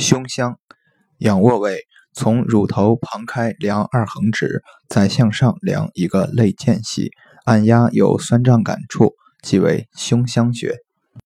胸腔。仰卧位从乳头旁开量二横指再向上量一个肋间隙按压有酸胀感处即为胸腔穴。